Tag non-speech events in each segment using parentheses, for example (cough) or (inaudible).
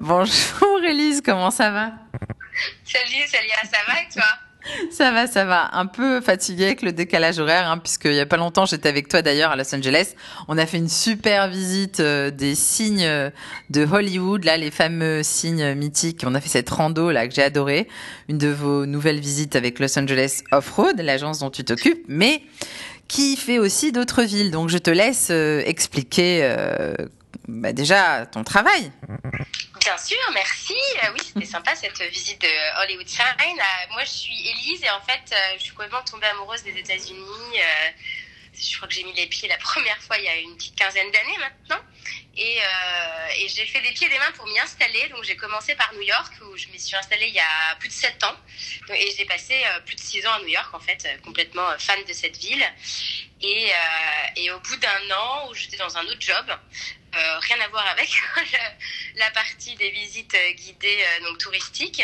Bonjour Elise, comment ça va? Salut Célia, ça va et toi? Ça va, ça va. Un peu fatiguée avec le décalage horaire, hein, puisqu'il y a pas longtemps, j'étais avec toi d'ailleurs à Los Angeles. On a fait une super visite euh, des signes euh, de Hollywood, là, les fameux signes mythiques. On a fait cette rando là que j'ai adoré. Une de vos nouvelles visites avec Los Angeles Off-Road, l'agence dont tu t'occupes, mais qui fait aussi d'autres villes. Donc je te laisse euh, expliquer bah, déjà ton travail. Bien sûr, merci. Euh, oui, c'était sympa cette visite de Hollywood Sign. Euh, moi, je suis Elise et en fait, euh, je suis complètement tombée amoureuse des États-Unis. je crois que j'ai mis les pieds la (laughs) première fois il y a une petite quinzaine d'années maintenant. Et, j'ai fait des pieds et des mains pour m'y installer. Donc j'ai commencé par New York où je me suis installée il y a plus de 7 ans. Et j'ai passé plus de 6 ans à New York en fait, complètement fan de cette ville. Et au bout d'un an où j'étais dans un autre job, euh, rien à voir avec (laughs) la, partie des visites guidées euh, donc touristiques.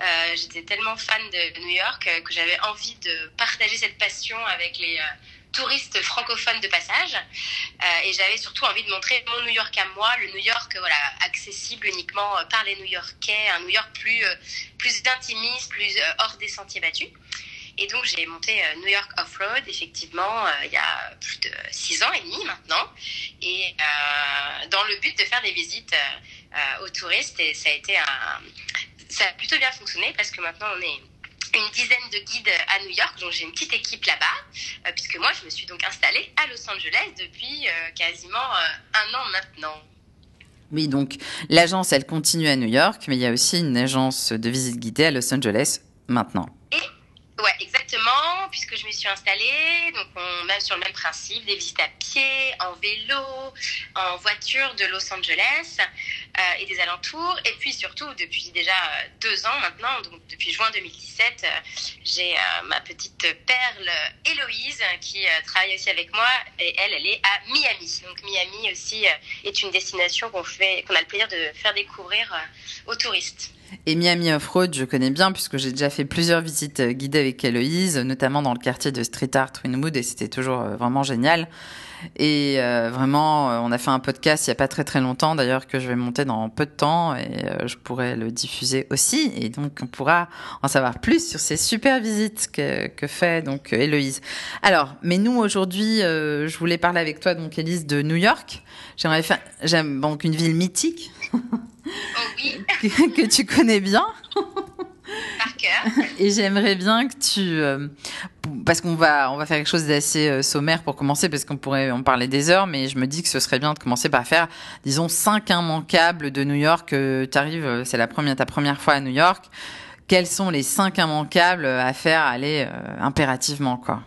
Euh, j'étais tellement fan de New York que j'avais envie de partager cette passion avec les touristes francophones de passage. et j'avais surtout envie de montrer mon New York à moi, le New York voilà accessible uniquement par les New Yorkais, un New York plus plus intimiste, plus hors des sentiers battus. Et donc j'ai monté euh, New York Off-Road effectivement euh, il y a plus de six ans et demi maintenant, et euh, dans le but de faire des visites aux touristes. Et ça a été un, ça a plutôt bien fonctionné parce que maintenant on est une dizaine de guides à New York, donc j'ai une petite équipe là-bas, puisque moi je me suis donc installée à Los Angeles depuis quasiment un an maintenant. Oui, donc l'agence elle continue à New York, mais il y a aussi une agence de visite guidée à Los Angeles maintenant. Ouais, exactement, puisque je me suis installée, donc on même sur le même principe, des visites à pied, en vélo, en voiture de Los Angeles euh, et des alentours. Et puis surtout, depuis déjà euh, deux ans maintenant, donc depuis juin 2017, euh, j'ai ma petite perle Héloïse qui travaille aussi avec moi et elle, elle est à Miami. Donc Miami aussi est une destination qu'on fait, qu'on a le plaisir de faire découvrir aux touristes. Et Miami Off-Road, je connais bien puisque j'ai déjà fait plusieurs visites euh, guidées avec Héloïse, notamment dans le quartier de Street Art Winwood et c'était toujours euh, vraiment génial. Et euh, vraiment, on a fait un podcast il y a pas très très longtemps d'ailleurs que je vais monter dans peu de temps et je pourrais le diffuser aussi. Et donc on pourra en savoir plus sur ces super visites que, fait donc Héloïse. Alors, mais nous aujourd'hui, je voulais parler avec toi donc Élise de New York. J'aimerais faire, j'aime donc une ville mythique. (laughs) (laughs) que, tu connais bien. (laughs) Par cœur. (laughs) Et j'aimerais bien que tu, euh, parce qu'on va, on va faire quelque chose d'assez euh, sommaire pour commencer, parce qu'on pourrait en parler des heures, mais je me dis que ce serait bien de commencer par faire, disons, cinq immanquables de New York. Euh, tu arrives, c'est la première, ta première fois à New York. Quels sont les cinq immanquables à faire aller impérativement, quoi?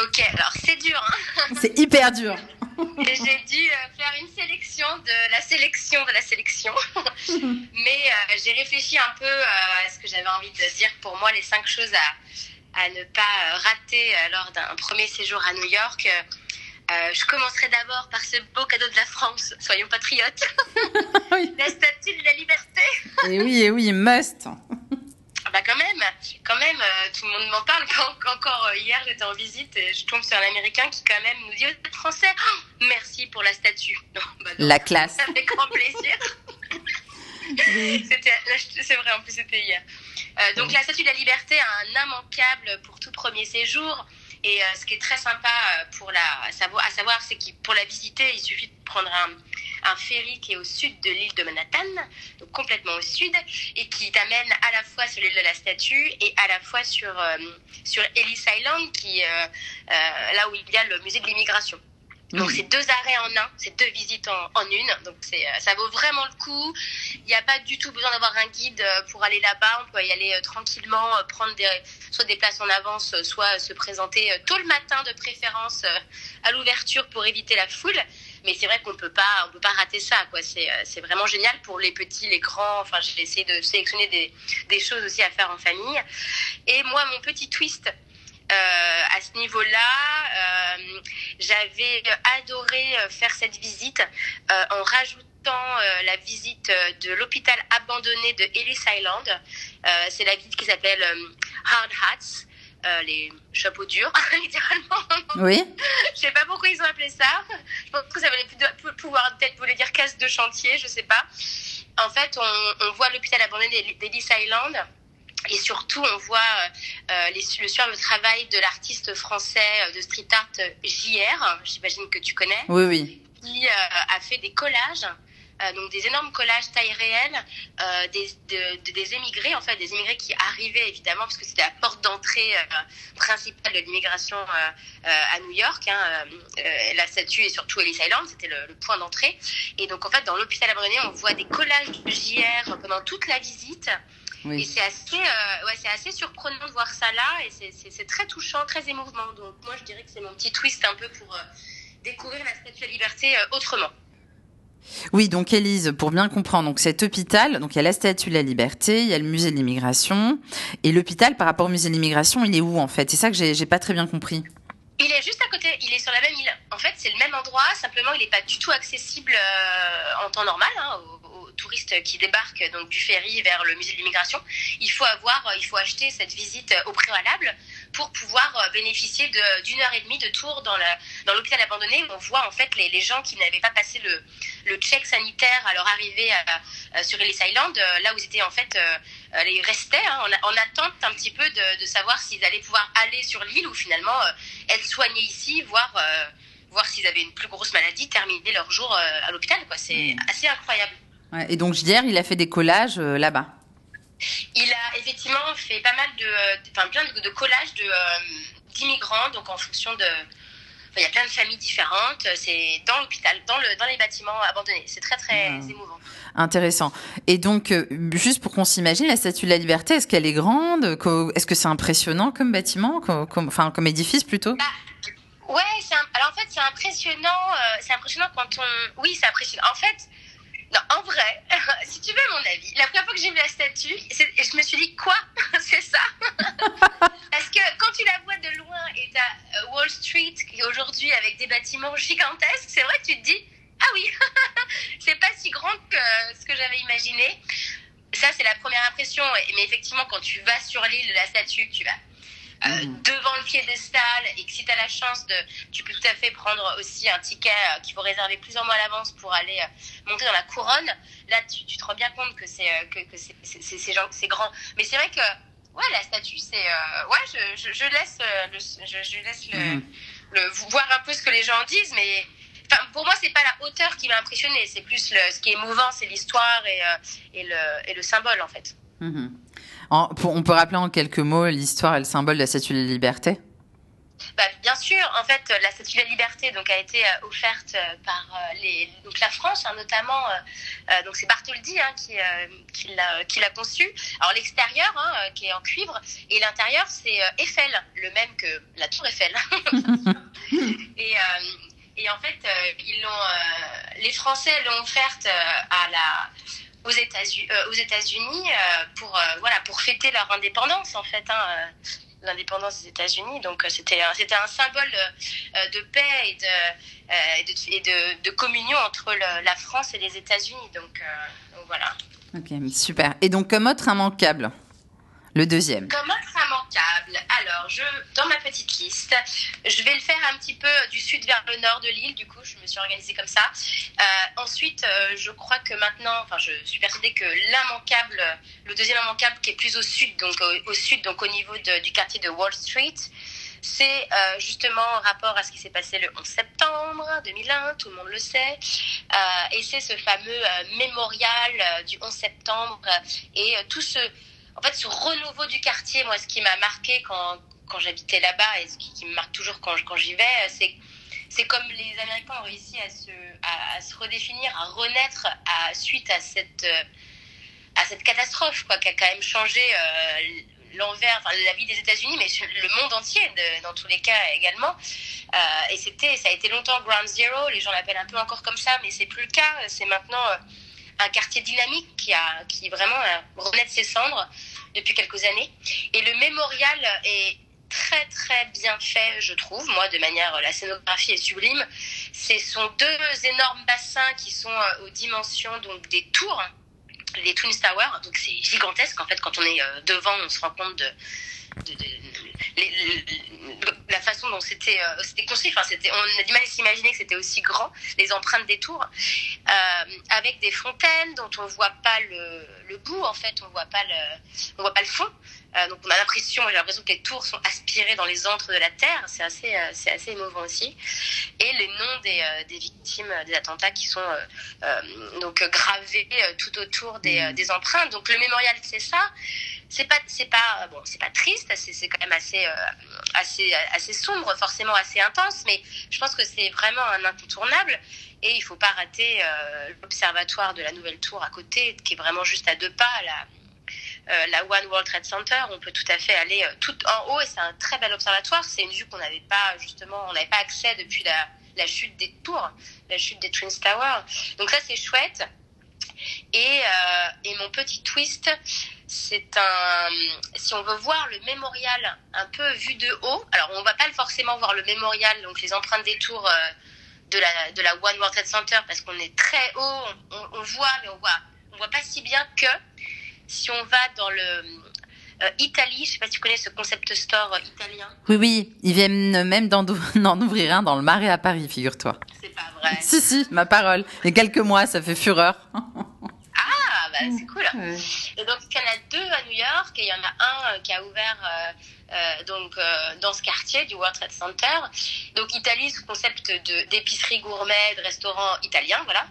Ok, alors c'est dur. Hein c'est hyper dur. J'ai dû euh, faire une sélection de la sélection de la sélection. (laughs) Mais euh, j'ai réfléchi un peu euh, à ce que j'avais envie de dire pour moi, les cinq choses à, à ne pas rater lors d'un premier séjour à New York. je commencerai d'abord par ce beau cadeau de la France. Soyons patriotes. (laughs) La statue de la liberté? et oui, et oui, must. Ah bah quand même, quand même, euh, tout le monde m'en parle. (laughs) Quand, encore euh, hier, j'étais en visite et je tombe sur un Américain qui quand même nous dit oh, français, oh, merci pour la statue. (laughs) Bah la classe. Avec grand plaisir. (laughs) c'est vrai, en plus c'était hier. Euh, donc la statue de la liberté a un immanquable pour tout premier séjour. Et ce qui est très sympa pour la, à savoir c'est que pour la visiter, il suffit de prendre un, un ferry qui est au sud de l'île de Manhattan, donc complètement au sud, et qui t'amène à la fois sur l'île de la Statue et à la fois sur, euh, Ellis Island, qui, euh, euh, là où il y a le musée de l'immigration. Donc c'est deux arrêts en un, c'est deux visites en, en une, donc c'est ça vaut vraiment le coup. Il n'y a pas du tout besoin d'avoir un guide pour aller là-bas, on peut y aller tranquillement, prendre des, soit des places en avance, soit se présenter tôt le matin de préférence à l'ouverture pour éviter la foule. Mais c'est vrai qu'on peut pas, on peut pas rater ça, quoi. C'est, euh, c'est vraiment génial pour les petits, les grands. Enfin, j'ai essayé de sélectionner des, des choses aussi à faire en famille. Et moi, mon petit twist, euh, à ce niveau-là, euh, j'avais adoré faire cette visite euh, en rajoutant la visite de l'hôpital abandonné de Ellis Island. c'est la visite qui s'appelle Hard Hats. Les chapeaux durs, (laughs) littéralement. Oui. (laughs) je sais pas pourquoi ils ont appelé ça. Je pense que ça voulait pouvoir peut-être voulait dire casse de chantier, je sais pas. en fait, on, voit l'hôpital abandonné d'Ellis Island. Et surtout, on voit euh, les, le travail de l'artiste français de street art JR, j'imagine que tu connais. Oui, oui. Qui a fait des collages euh, donc des énormes collages taille réelle euh, des, de, des émigrés, en fait, des émigrés qui arrivaient évidemment, parce que c'était la porte d'entrée euh, principale de l'immigration à New York. Hein, la statue et surtout Ellis Island, c'était le, point d'entrée. Et donc en fait, dans l'hôpital abandonné, on voit des collages de JR pendant toute la visite. Et c'est assez, ouais, c'est assez surprenant de voir ça là, et c'est très touchant, très émouvant. Donc moi, je dirais que c'est mon petit twist un peu pour découvrir la Statue de la Liberté autrement. Oui, donc Elise, pour bien comprendre, donc cet hôpital, donc il y a la Statue de la Liberté, il y a le musée de l'immigration, et l'hôpital par rapport au musée de l'immigration, il est où en fait? C'est ça que j'ai pas très bien compris. Il est juste à côté, il est sur la même île. En fait, c'est le même endroit, simplement il n'est pas du tout accessible euh, en temps normal hein, aux, touristes qui débarquent donc du ferry vers le musée de l'immigration. Il faut avoir, il faut acheter cette visite au préalable pour pouvoir euh, bénéficier d'une heure et demie de tour dans l'hôpital dans abandonné. On voit en fait les, les gens qui n'avaient pas passé le, le check sanitaire à leur arrivée à, sur Ellis Island, euh, là où ils étaient en fait, euh, ils restaient hein, en, attente un petit peu de, de savoir s'ils allaient pouvoir aller sur l'île ou finalement être soignés ici, voire voir s'ils avaient une plus grosse maladie, terminer leur jour à l'hôpital. C'est mmh. assez incroyable. Et donc JR, il a fait des collages là-bas. Il a effectivement fait pas mal de, enfin plein de, collages de euh, d'immigrants, donc en fonction de, il y a plein de familles différentes. C'est dans l'hôpital, dans le dans les bâtiments abandonnés. C'est très très ah. émouvant. Intéressant. Et donc, euh, juste pour qu'on s'imagine, la Statue de la Liberté, est-ce qu'elle est grande? Est-ce que c'est impressionnant comme bâtiment, comme, enfin comme édifice plutôt? Bah, Ouais, alors en fait c'est impressionnant. Euh, c'est impressionnant quand on, oui, c'est impressionnant. En fait non, en vrai, (laughs) si tu veux mon avis, la première fois que j'ai vu la statue, je me suis dit, quoi? (laughs) C'est ça? (laughs) Parce que quand tu la vois de loin et tu as euh, Wall Street, qui aujourd'hui avec des bâtiments gigantesques, c'est vrai tu te dis, ah oui, c'est pas si grand que ce que j'avais imaginé. Ça, c'est la première impression. Mais effectivement, quand tu vas sur l'île de la statue, tu vas euh, mm. devant le piédestal et que si tu as la chance de tu peux tout à fait prendre aussi un ticket euh, qu'il faut réserver plusieurs mois à l'avance pour aller euh, monter dans la couronne là tu, tu te rends bien compte que c'est que, que c'est c'est grand mais c'est vrai que ouais la statue c'est ouais je, je, je, laisse le, je, je laisse le, mm. le, voir un peu ce que les gens disent mais Enfin, pour moi, c'est pas la hauteur qui m'a impressionné, c'est plus le, ce qui est émouvant, c'est l'histoire et, et, le, et le symbole en fait. On peut rappeler en quelques mots l'histoire et le symbole de la Statue de la Liberté? Bah, bien sûr, en fait, la Statue de la Liberté donc a été euh, offerte euh, par euh, les, donc la France, hein, notamment. donc c'est Bartholdi hein, qui, qui l'a qui l'a conçu. Alors l'extérieur hein, qui est en cuivre et l'intérieur c'est Eiffel, le même que la Tour Eiffel. (laughs) et, et en fait, ils l'ont, les Français l'ont offerte à la aux États-Unis, euh, aux États-Unis euh, pour euh, voilà pour fêter leur indépendance en fait. Hein, l'indépendance des États-Unis. Donc c'était c'était un symbole de paix et de et de, de, communion entre la France et les États-Unis. Donc, donc, voilà. Ok, super. Et donc comme autre immanquable, le deuxième. Comme autre alors je, dans ma petite liste, je vais le faire un petit peu du sud vers le nord de l'île, du coup je me suis organisée comme ça. Euh, ensuite, euh, je crois que maintenant, enfin je suis persuadée que l'immanquable, le deuxième immanquable qui est plus au sud, donc au, sud, donc au niveau du quartier de Wall Street, c'est euh, justement en rapport à ce qui s'est passé le 11 septembre 2001, tout le monde le sait, et c'est ce fameux mémorial du 11 septembre et tout ce en fait, ce renouveau du quartier, moi, ce qui m'a marqué quand, quand j'habitais là-bas et ce qui, me marque toujours quand, quand j'y vais, c'est c'est comme les Américains ont réussi à se, à, se redéfinir, à renaître à, suite à cette, à cette catastrophe, quoi, qui a quand même changé euh, l'envers, enfin, la vie des États-Unis, mais le monde entier, dans tous les cas également. Euh, et c'était, ça a été longtemps Ground Zero, les gens l'appellent un peu encore comme ça, mais c'est plus le cas. C'est maintenant euh, un quartier dynamique qui a, qui vraiment renaît de ses cendres depuis quelques années. Et le mémorial est très très bien fait, je trouve. Moi, de manière, la scénographie est sublime. Ce sont deux énormes bassins qui sont euh, aux dimensions donc des tours, les Twin Towers. Donc c'est gigantesque en fait. Quand on est euh, devant, on se rend compte de, la façon dont c'était construit. Enfin, on a du mal à s'imaginer que c'était aussi grand, les empreintes des tours, avec des fontaines dont on voit pas le, bout. En fait, on voit voit pas le fond. Euh, donc on a l'impression, j'ai l'impression que les tours sont aspirées dans les antres de la terre. C'est assez, euh, assez émouvant aussi. Et les noms des, euh, des victimes des attentats qui sont donc gravés tout autour des, des empreintes. Donc le mémorial, c'est ça. C'est pas, c'est pas, bon, c'est pas triste. C'est, quand même assez, assez, assez sombre, forcément assez intense. Mais je pense que c'est vraiment un incontournable. Et il faut pas rater l'observatoire de la Nouvelle Tour à côté, qui est vraiment juste à deux pas. Euh, la One World Trade Center, on peut tout à fait aller euh, tout en haut et c'est un très bel observatoire. C'est une vue qu'on n'avait pas justement, on n'avait pas accès depuis la, la chute des tours, la chute des Twin Towers. Donc ça c'est chouette. Et, euh, et mon petit twist, c'est un. Si on veut voir le mémorial un peu vu de haut, alors on va pas forcément voir le mémorial, donc les empreintes des tours euh, de la de la One World Trade Center parce qu'on est très haut, on, on, voit mais on voit on voit pas si bien que si on va dans le euh, Italie, je sais pas si tu connais ce concept store euh, italien. Oui, oui, ils viennent même (laughs) d'en ouvrir un dans le Marais à Paris, figure-toi. C'est pas vrai. si, si, ma parole. Il y a quelques mois, ça fait fureur. (laughs) ah, bah c'est cool. Et donc, il y en a deux à New York et il y en a un euh, qui a ouvert euh, donc dans ce quartier du World Trade Center. Donc Italie, ce concept d'épicerie gourmet, de restaurant italien, voilà.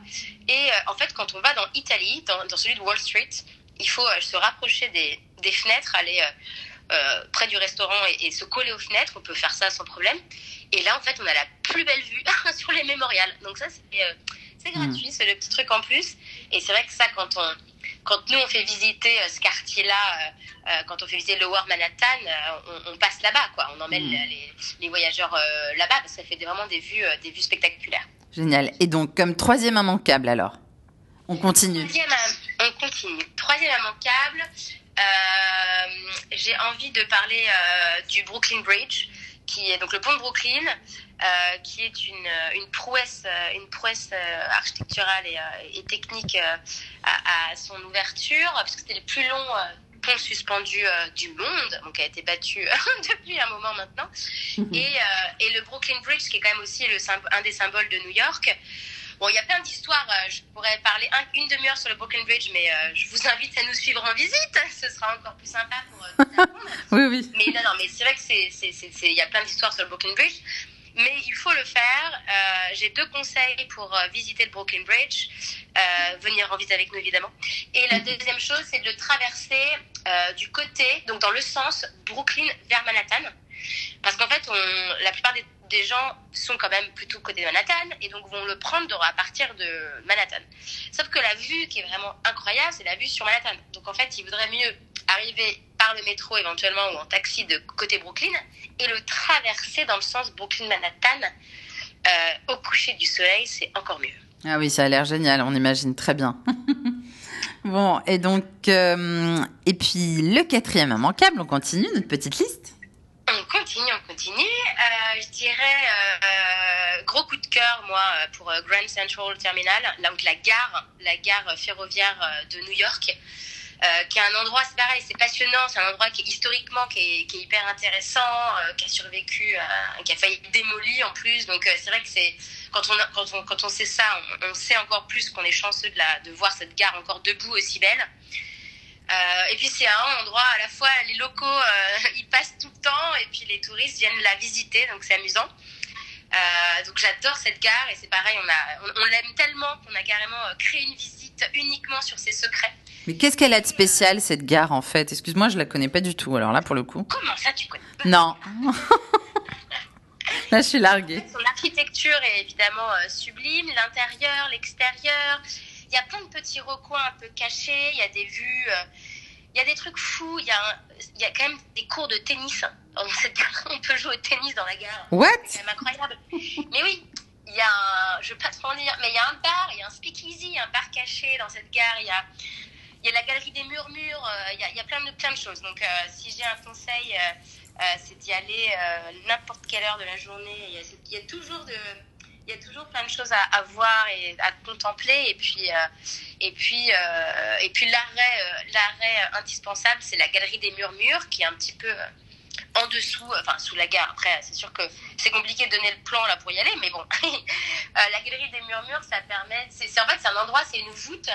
Et en fait, quand on va dans Italie, dans, dans celui de Wall Street, il faut euh, se rapprocher des, des fenêtres, aller euh, euh, près du restaurant et, se coller aux fenêtres. On peut faire ça sans problème. Et là, en fait, on a la plus belle vue (laughs) sur les mémorials. Donc ça, c'est hmm. gratuit, c'est le petit truc en plus. Et c'est vrai que ça, quand on, quand nous on fait visiter ce quartier-là, quand on fait visiter Lower Manhattan, on, on, passe là-bas, quoi. On emmène hmm. les, les, voyageurs là-bas parce que ça fait vraiment des vues, des vues spectaculaires. Génial. Et donc, comme troisième immanquable alors on continue. Troisième, on continue. Troisième immanquable, euh, j'ai envie de parler euh, du Brooklyn Bridge, qui est donc le pont de Brooklyn, euh, qui est une, une prouesse, une prouesse architecturale et, et technique à, à, son ouverture, parce que c'était le plus long pont suspendu du monde, donc a été battu (laughs) depuis un moment maintenant. Mhm. Et, et, le Brooklyn Bridge, qui est quand même aussi le, un des symboles de New York. Bon, il y a plein d'histoires. Euh, je pourrais parler une demi-heure sur le Brooklyn Bridge, mais euh, je vous invite à nous suivre en visite. (laughs) Ce sera encore plus sympa pour euh, (laughs) oui, oui. Mais non, non, mais c'est vrai que c'est, il y a plein d'histoires sur le Brooklyn Bridge. Mais il faut le faire. Euh, j'ai deux conseils pour visiter le Brooklyn Bridge. Venir en visite avec nous, évidemment. Et la deuxième chose, c'est de le traverser du côté, donc dans le sens Brooklyn vers Manhattan. Parce qu'en fait, on, la plupart des des gens sont quand même plutôt côté de Manhattan et donc vont le prendre à partir de Manhattan. Sauf que la vue qui est vraiment incroyable, c'est la vue sur Manhattan. Donc en fait, il vaudrait mieux arriver par le métro éventuellement ou en taxi de côté Brooklyn et le traverser dans le sens Brooklyn-Manhattan euh, au coucher du soleil, c'est encore mieux. Ah oui, ça a l'air génial, on imagine très bien. (laughs) bon, et donc, euh, et puis le quatrième immanquable, on continue notre petite liste? On continue, on continue. Euh, dirais euh, euh, gros coup de cœur moi pour Grand Central Terminal, là où la gare, la gare ferroviaire de New York, qui est un endroit, c'est pareil, c'est passionnant, c'est un endroit qui est historiquement qui est, qui est hyper intéressant, qui a survécu, qui a failli être démoli en plus. Donc c'est vrai que c'est quand on, quand on quand on sait ça, on, on sait encore plus qu'on est chanceux de la de voir cette gare encore debout aussi belle. Euh, et puis c'est un endroit à la fois les locaux euh, (laughs) ils passent tout le temps et puis les touristes viennent la visiter donc c'est amusant. Euh, donc j'adore cette gare et c'est pareil on a on, l'aime tellement qu'on a carrément euh, créé une visite uniquement sur ses secrets. Mais qu'est-ce qu'elle a de spécial cette gare en fait? Excuse-moi je la connais pas du tout alors là pour le coup. Comment ça tu connais pas? Non. (laughs) là je suis larguée. Son architecture est évidemment sublime, l'intérieur, l'extérieur. Il y a plein de petits recoins un peu cachés, il y a des vues, euh, il y a des trucs fous, il y, a il y a quand même des cours de tennis. Dans cette gare, on peut jouer au tennis dans la gare. What C'est incroyable. mais oui, il y a un, je vais pas trop en dire, mais il y a un bar, il y a un speakeasy, un bar caché dans cette gare, il y a, il y a la galerie des murmures, euh, il, y a, il y a plein de, plein de choses. Donc, euh, si j'ai un conseil, c'est d'y aller n'importe quelle heure de la journée. Il y a, il y a toujours de, il y a toujours plein de choses à, voir et à contempler. Et puis, euh, et puis, euh, et puis l'arrêt, euh, l'arrêt indispensable, c'est la galerie des murmures, qui est un petit peu en dessous, enfin sous la gare. Après, c'est sûr que c'est compliqué de donner le plan là pour y aller, mais bon. (laughs) la galerie des murmures, ça permet. C'est en fait c'est un endroit, c'est une voûte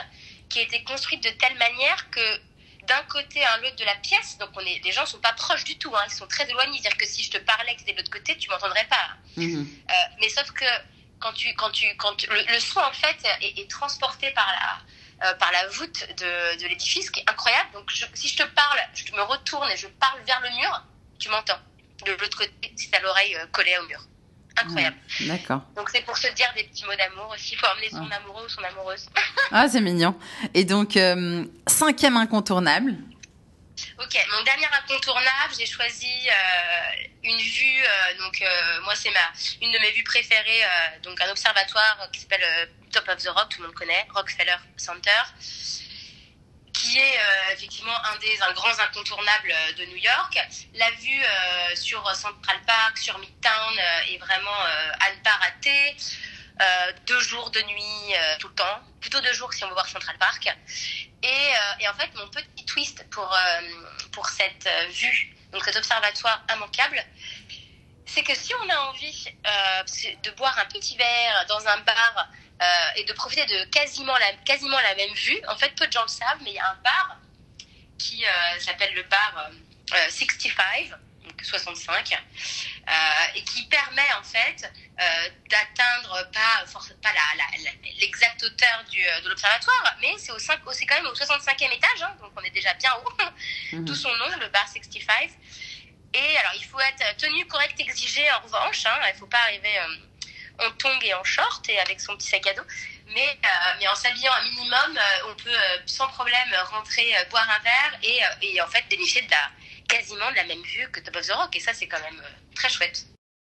qui a été construite de telle manière que d'un côté à l'autre de la pièce, donc on est, les gens sont pas proches du tout, hein, ils sont très éloignés. C'est-à-dire que si je te parlais que c'était de l'autre côté, tu m'entendrais pas. Mhm. Euh, mais sauf que quand tu, quand tu, quand le, son en fait est, transporté par la, euh, par la voûte de, de l'édifice, qui est incroyable. Donc si je te parle, je me retourne et je parle vers le mur, tu m'entends. De l'autre côté, si t'as l'oreille euh, collée au mur incroyable. D'accord. Donc c'est pour se dire des petits mots d'amour aussi. Il faut emmener son ah. amoureux ou son amoureuse. ah, c'est mignon. Et donc, euh, cinquième incontournable. Ok, mon dernier incontournable, j'ai choisi euh, une vue. Euh, donc moi, c'est une de mes vues préférées. donc un observatoire qui s'appelle Top of the Rock, tout le monde connaît, Rockefeller Center qui est euh, effectivement un des un grands incontournables euh, de New York. La vue euh, sur Central Park, sur Midtown est vraiment à ne pas rater. deux jours de nuit tout le temps, plutôt deux jours si on veut voir Central Park. Et, et en fait, mon petit twist pour, pour cette vue, donc cet observatoire immanquable, c'est que si on a envie de boire un petit verre dans un bar euh, et de profiter de quasiment la, quasiment la même vue. En fait, peu de gens le savent, mais il y a un bar qui euh, s'appelle le bar 65, euh, donc 65, et qui permet en fait d'atteindre pas, pas l'exacte hauteur du, de l'observatoire, mais c'est, au c'est quand même au 65e étage, hein, donc on est déjà bien haut, (laughs) mhm. d'où son nom, le bar 65. Et alors, il faut être tenu correct exigé en revanche, hein, il ne faut pas arriver en tongs et en short et avec son petit sac à dos. Mais, euh, mais en s'habillant un minimum, euh, on peut euh, sans problème rentrer, boire un verre et, et, en fait bénéficier de la, quasiment de la même vue que Top of the Rock. Et ça, c'est quand même très chouette.